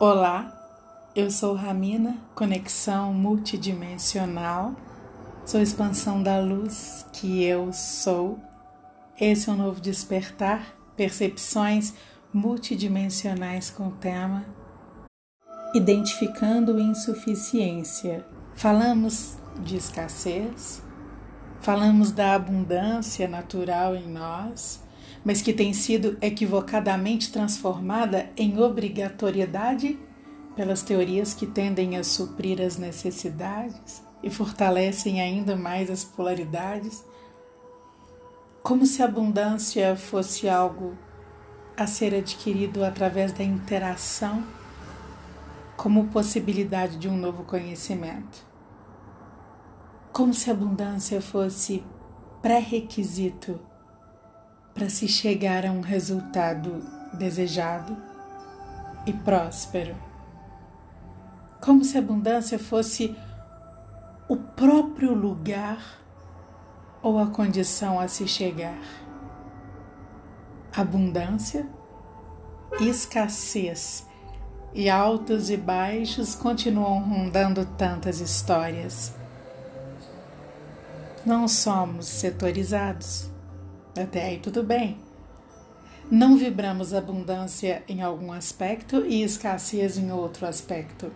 Olá, eu sou Ramina, conexão multidimensional, sou expansão da luz que eu sou. Esse é um novo despertar, percepções multidimensionais com o tema Identificando insuficiência. Falamos de escassez, falamos da abundância natural em nós mas que tem sido equivocadamente transformada em obrigatoriedade pelas teorias que tendem a suprir as necessidades e fortalecem ainda mais as polaridades, como se a abundância fosse algo a ser adquirido através da interação, como possibilidade de um novo conhecimento. Como se a abundância fosse pré-requisito para se chegar a um resultado desejado e próspero. Como se a abundância fosse o próprio lugar ou a condição a se chegar. Abundância, escassez e altos e baixos continuam rondando tantas histórias. Não somos setorizados até aí tudo bem. Não vibramos abundância em algum aspecto e escassez em outro aspecto.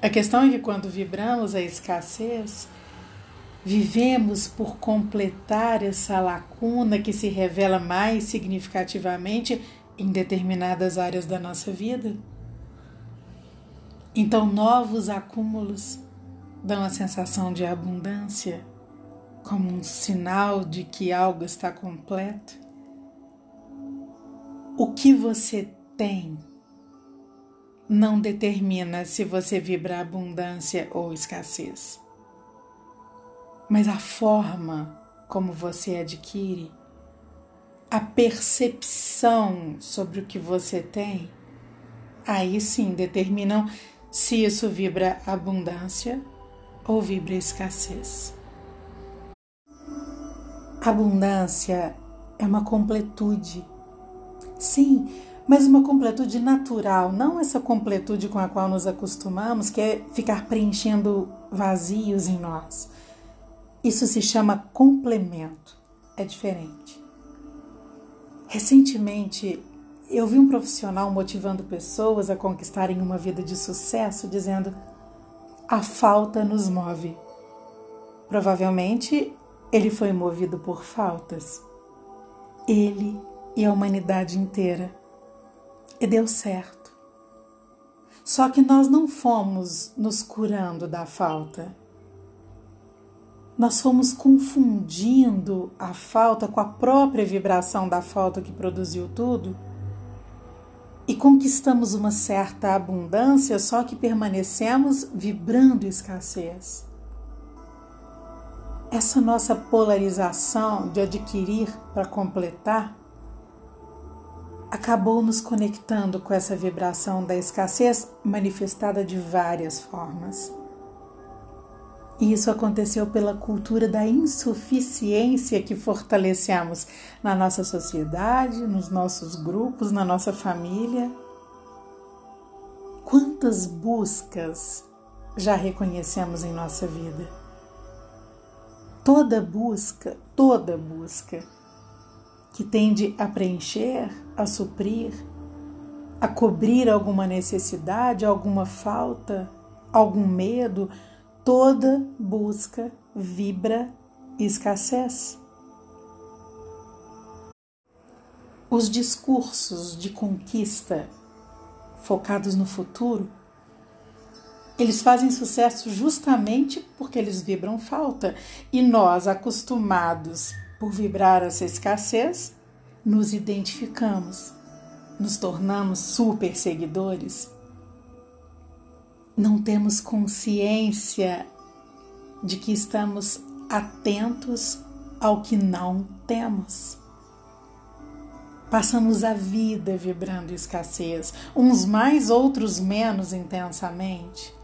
A questão é que quando vibramos a escassez, vivemos por completar essa lacuna que se revela mais significativamente em determinadas áreas da nossa vida. Então, novos acúmulos dão a sensação de abundância como um sinal de que algo está completo? O que você tem não determina se você vibra abundância ou escassez. Mas a forma como você adquire, a percepção sobre o que você tem, aí sim determinam se isso vibra abundância ou vibra escassez. Abundância é uma completude. Sim, mas uma completude natural, não essa completude com a qual nos acostumamos, que é ficar preenchendo vazios em nós. Isso se chama complemento. É diferente. Recentemente, eu vi um profissional motivando pessoas a conquistarem uma vida de sucesso, dizendo: a falta nos move. Provavelmente ele foi movido por faltas. Ele e a humanidade inteira. E deu certo. Só que nós não fomos nos curando da falta. Nós fomos confundindo a falta com a própria vibração da falta que produziu tudo e conquistamos uma certa abundância, só que permanecemos vibrando escassez essa nossa polarização de adquirir para completar acabou nos conectando com essa vibração da escassez manifestada de várias formas. E isso aconteceu pela cultura da insuficiência que fortalecemos na nossa sociedade, nos nossos grupos, na nossa família. Quantas buscas já reconhecemos em nossa vida? Toda busca, toda busca que tende a preencher, a suprir, a cobrir alguma necessidade, alguma falta, algum medo, toda busca vibra escassez. Os discursos de conquista focados no futuro eles fazem sucesso justamente porque eles vibram falta. E nós, acostumados por vibrar essa escassez, nos identificamos, nos tornamos super seguidores. Não temos consciência de que estamos atentos ao que não temos. Passamos a vida vibrando escassez, uns mais, outros menos intensamente.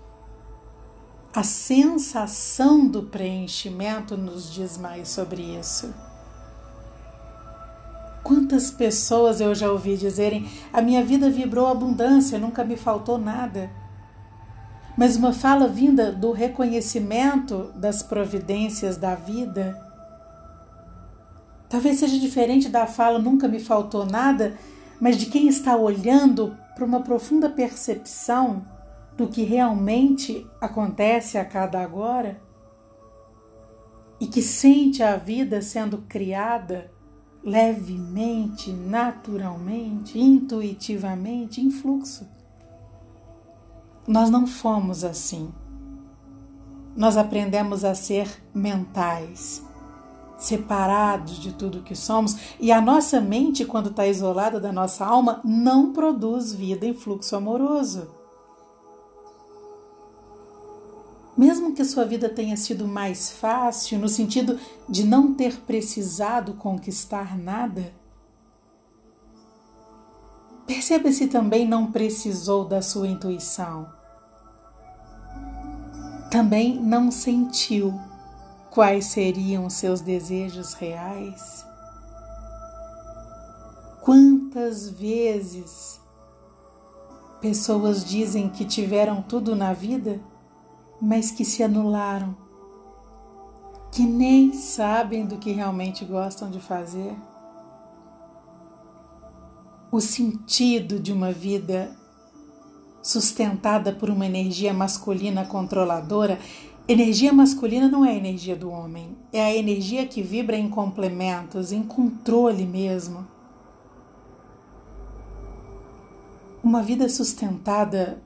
A sensação do preenchimento nos diz mais sobre isso. Quantas pessoas eu já ouvi dizerem: a minha vida vibrou abundância, nunca me faltou nada. Mas uma fala vinda do reconhecimento das providências da vida talvez seja diferente da fala nunca me faltou nada, mas de quem está olhando para uma profunda percepção do que realmente acontece a cada agora e que sente a vida sendo criada levemente, naturalmente, intuitivamente, em fluxo. Nós não fomos assim. Nós aprendemos a ser mentais, separados de tudo que somos, e a nossa mente, quando está isolada da nossa alma, não produz vida em fluxo amoroso. Mesmo que sua vida tenha sido mais fácil, no sentido de não ter precisado conquistar nada, perceba se também não precisou da sua intuição. Também não sentiu quais seriam seus desejos reais. Quantas vezes pessoas dizem que tiveram tudo na vida? Mas que se anularam, que nem sabem do que realmente gostam de fazer. O sentido de uma vida sustentada por uma energia masculina controladora. Energia masculina não é a energia do homem, é a energia que vibra em complementos, em controle mesmo. Uma vida sustentada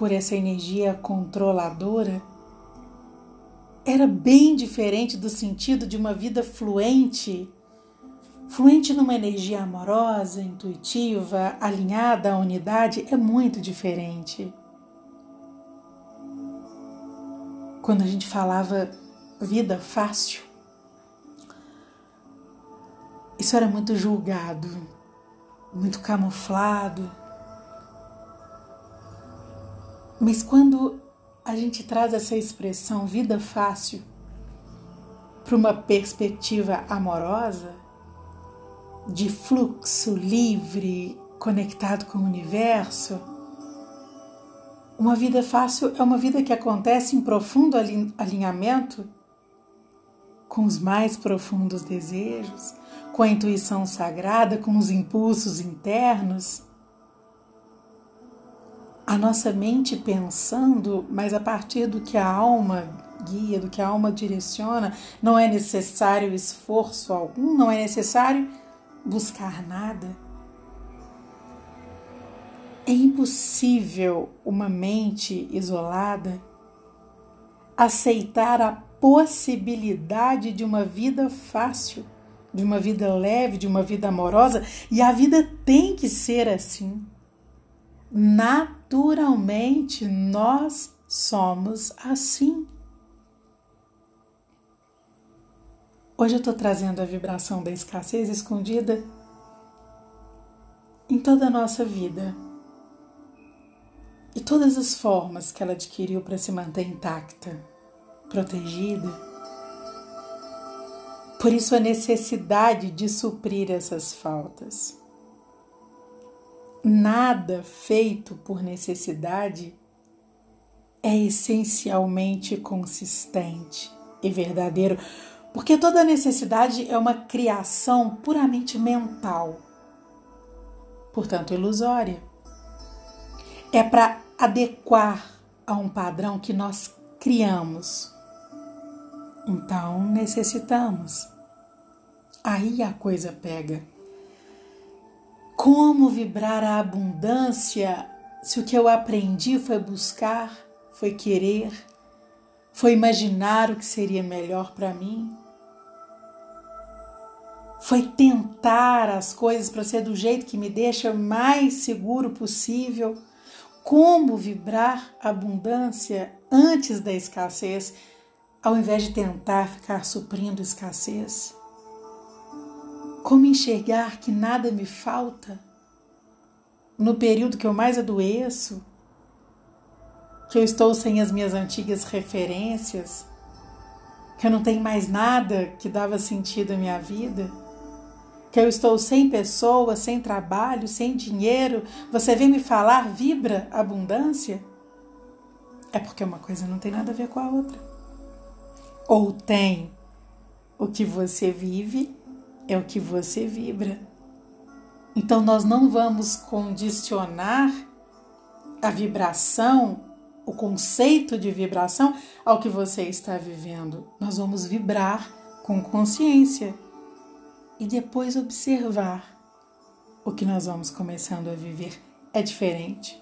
por essa energia controladora era bem diferente do sentido de uma vida fluente, fluente numa energia amorosa, intuitiva, alinhada à unidade, é muito diferente. Quando a gente falava vida fácil, isso era muito julgado, muito camuflado Mas quando a gente traz essa expressão vida fácil para uma perspectiva amorosa, de fluxo livre, conectado com o universo, uma vida fácil é uma vida que acontece em profundo alinhamento com os mais profundos desejos, com a intuição sagrada, com os impulsos internos a nossa mente pensando, mas a partir do que a alma guia, do que a alma direciona, não é necessário esforço algum, não é necessário buscar nada. É impossível uma mente isolada aceitar a possibilidade de uma vida fácil, de uma vida leve, de uma vida amorosa, e a vida tem que ser assim naturalmente nós somos assim. Hoje eu estou trazendo a vibração da escassez escondida em toda a nossa vida e todas as formas que ela adquiriu para se manter intacta, protegida. Por isso a necessidade de suprir essas faltas nada feito por necessidade é essencialmente consistente e verdadeiro, porque toda necessidade é uma criação puramente mental, portanto ilusória. É para adequar a um padrão que nós criamos. Então necessitamos. Aí a coisa pega. Como vibrar a abundância se o que eu aprendi foi buscar, foi querer, foi imaginar o que seria melhor para mim? Foi tentar as coisas para ser do jeito que me deixa mais seguro possível? Como vibrar abundância antes da escassez, ao invés de tentar ficar suprindo escassez? Como enxergar que nada me falta no período que eu mais adoeço, que eu estou sem as minhas antigas referências, que eu não tenho mais nada que dava sentido à minha vida? que eu estou sem pessoas, sem trabalho, sem dinheiro, você vem me falar vibra abundância? É porque uma coisa não tem nada a ver com a outra. Ou tem o que você vive, é o que você vibra. Então nós não vamos condicionar a vibração, o conceito de vibração ao que você está vivendo. Nós vamos vibrar com consciência e depois observar o que nós vamos começando a viver é diferente.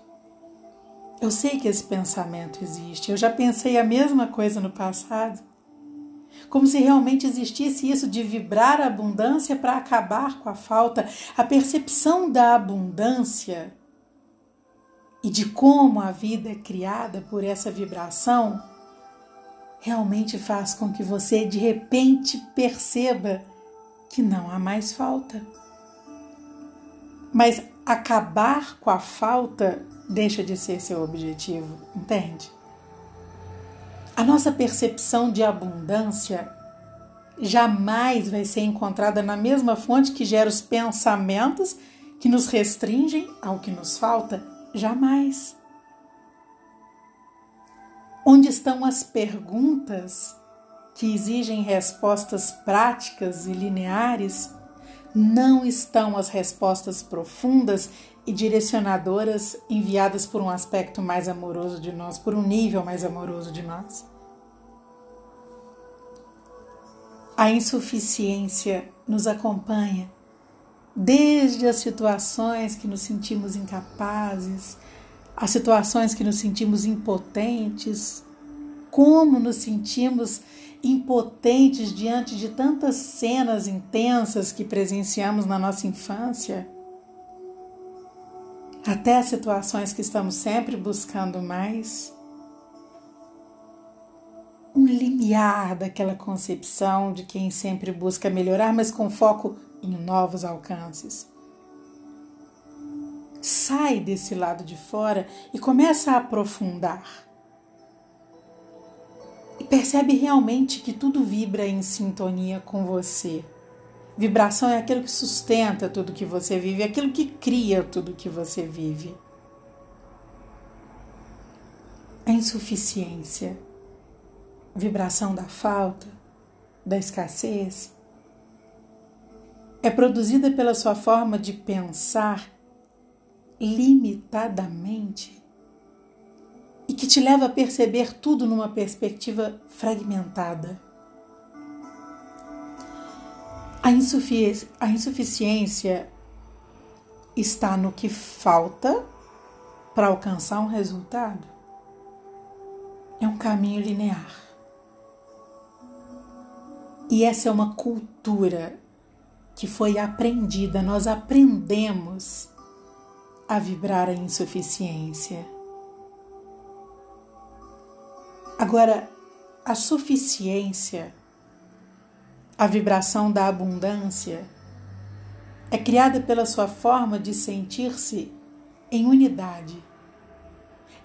Eu sei que esse pensamento existe, eu já pensei a mesma coisa no passado. Como se realmente existisse isso de vibrar a abundância para acabar com a falta. A percepção da abundância e de como a vida é criada por essa vibração realmente faz com que você de repente perceba que não há mais falta. Mas acabar com a falta deixa de ser seu objetivo, entende? A nossa percepção de abundância jamais vai ser encontrada na mesma fonte que gera os pensamentos que nos restringem ao que nos falta. Jamais. Onde estão as perguntas que exigem respostas práticas e lineares, não estão as respostas profundas e direcionadoras enviadas por um aspecto mais amoroso de nós, por um nível mais amoroso de nós. A insuficiência nos acompanha desde as situações que nos sentimos incapazes, as situações que nos sentimos impotentes, como nos sentimos impotentes diante de tantas cenas intensas que presenciamos na nossa infância, até situações que estamos sempre buscando mais, um limiar daquela concepção de quem sempre busca melhorar, mas com foco em novos alcances. Sai desse lado de fora e começa a aprofundar percebe realmente que tudo vibra em sintonia com você. Vibração é aquilo que sustenta tudo que você vive, é aquilo que cria tudo que você vive. A insuficiência, vibração da falta, da escassez, é produzida pela sua forma de pensar limitadamente e que te leva a perceber tudo numa perspectiva fragmentada. A, insufici a insuficiência está no que falta para alcançar um resultado. É um caminho linear. E essa é uma cultura que foi aprendida, nós aprendemos a vibrar a insuficiência. Agora, a suficiência, a vibração da abundância, é criada pela sua forma de sentir-se em unidade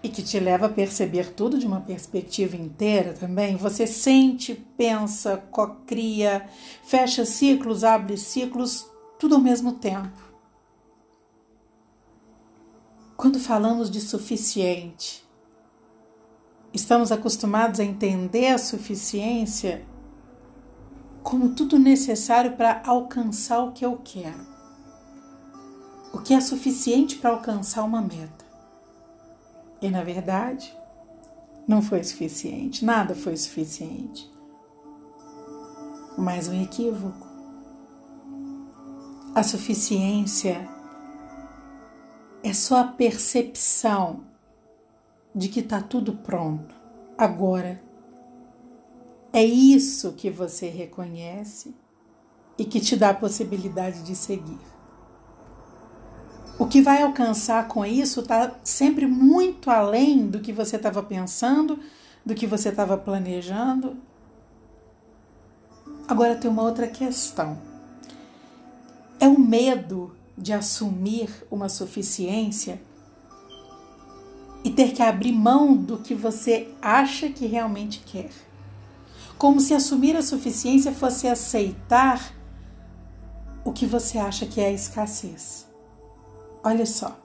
e que te leva a perceber tudo de uma perspectiva inteira também. Você sente, pensa, cocria, fecha ciclos, abre ciclos, tudo ao mesmo tempo. Quando falamos de suficiente, Estamos acostumados a entender a suficiência como tudo necessário para alcançar o que eu quero. O que é suficiente para alcançar uma meta. E na verdade, não foi suficiente, nada foi suficiente. Mais um equívoco. A suficiência é só a percepção de que está tudo pronto, agora. É isso que você reconhece e que te dá a possibilidade de seguir. O que vai alcançar com isso está sempre muito além do que você estava pensando, do que você estava planejando. Agora tem uma outra questão. É o medo de assumir uma suficiência ter que abrir mão do que você acha que realmente quer. Como se assumir a suficiência fosse aceitar o que você acha que é escassez. Olha só.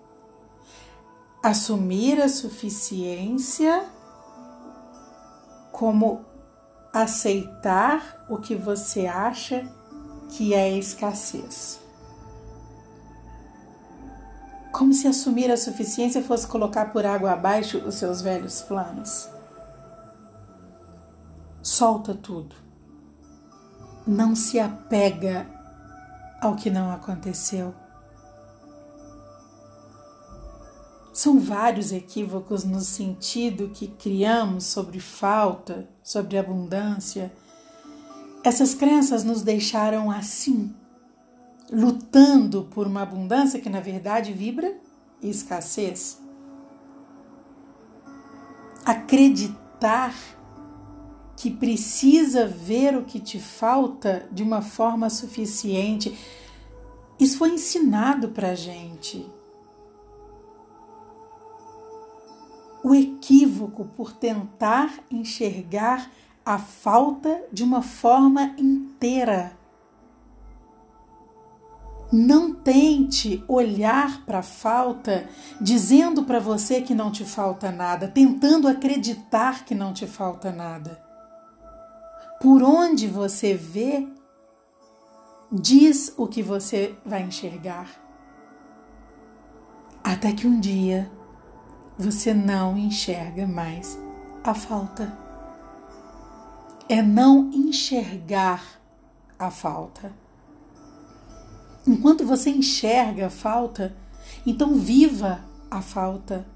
Assumir a suficiência como aceitar o que você acha que é escassez. Como se assumir a suficiência fosse colocar por água abaixo os seus velhos planos. Solta tudo. Não se apega ao que não aconteceu. São vários equívocos no sentido que criamos sobre falta, sobre abundância. Essas crenças nos deixaram assim, lutando por uma abundância que na verdade vibra escassez. Acreditar que precisa ver o que te falta de uma forma suficiente. Isso foi ensinado para gente. O equívoco por tentar enxergar a falta de uma forma inteira. Não tente olhar para a falta dizendo para você que não te falta nada, tentando acreditar que não te falta nada por onde você vê, diz o que você vai enxergar. Até que um dia você não enxerga mais a falta. É não enxergar a falta. Enquanto você enxerga a falta, então viva a falta.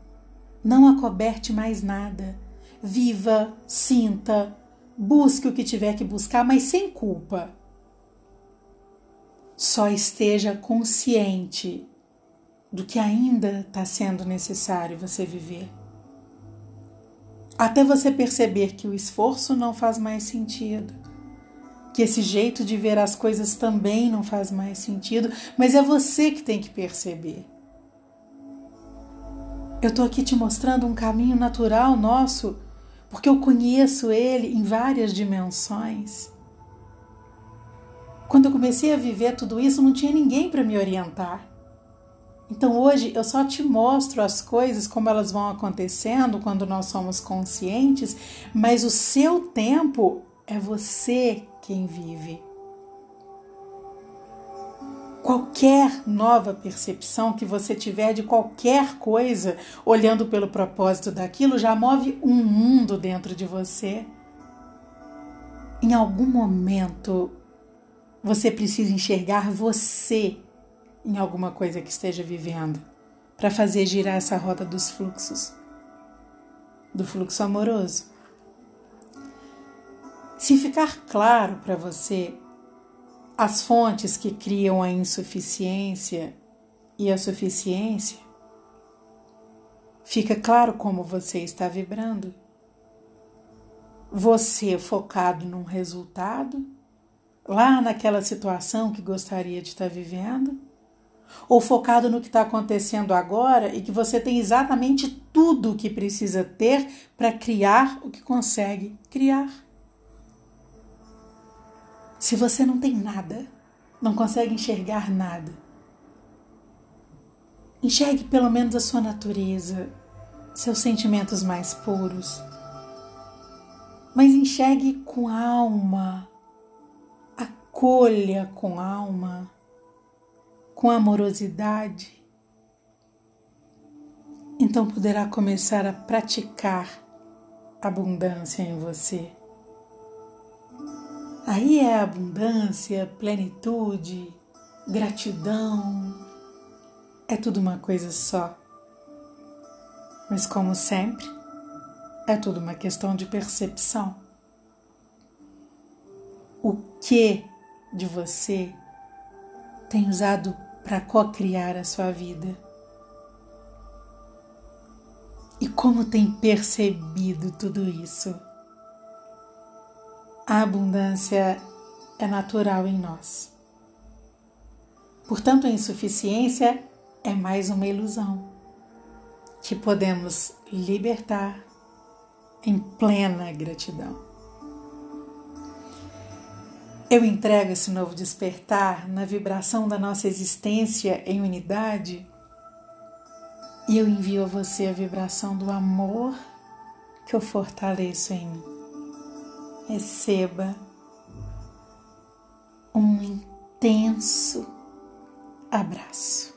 Não acoberte mais nada. Viva, sinta, Busque o que tiver que buscar, mas sem culpa. Só esteja consciente do que ainda está sendo necessário você viver. Até você perceber que o esforço não faz mais sentido, que esse jeito de ver as coisas também não faz mais sentido, mas é você que tem que perceber. Eu estou aqui te mostrando um caminho natural nosso porque eu conheço ele em várias dimensões. Quando eu comecei a viver tudo isso, não tinha ninguém para me orientar. Então hoje eu só te mostro as coisas como elas vão acontecendo quando nós somos conscientes, mas o seu tempo é você quem vive qualquer nova percepção que você tiver de qualquer coisa, olhando pelo propósito daquilo, já move um mundo dentro de você. Em algum momento, você precisa enxergar você em alguma coisa que esteja vivendo para fazer girar essa roda dos fluxos, do fluxo amoroso. Se ficar claro para você as fontes que criam a insuficiência e a suficiência, fica claro como você está vibrando. Você focado num resultado, lá naquela situação que gostaria de estar vivendo, ou focado no que está acontecendo agora e que você tem exatamente tudo o que precisa ter para criar o que consegue criar. Se você não tem nada, não consegue enxergar nada, enxergue pelo menos a sua natureza, seus sentimentos mais puros. Mas enxergue com alma, acolha com alma, com amorosidade. Então poderá começar a praticar abundância em você. Aí é abundância, plenitude, gratidão, é tudo uma coisa só. Mas, como sempre, é tudo uma questão de percepção. O que de você tem usado para co-criar a sua vida? E como tem percebido tudo isso? A abundância é natural em nós. Portanto, a insuficiência é mais uma ilusão que podemos libertar em plena gratidão. Eu entrego esse novo despertar na vibração da nossa existência em unidade e eu envio a você a vibração do amor que eu fortaleço em mim. Receba um intenso abraço.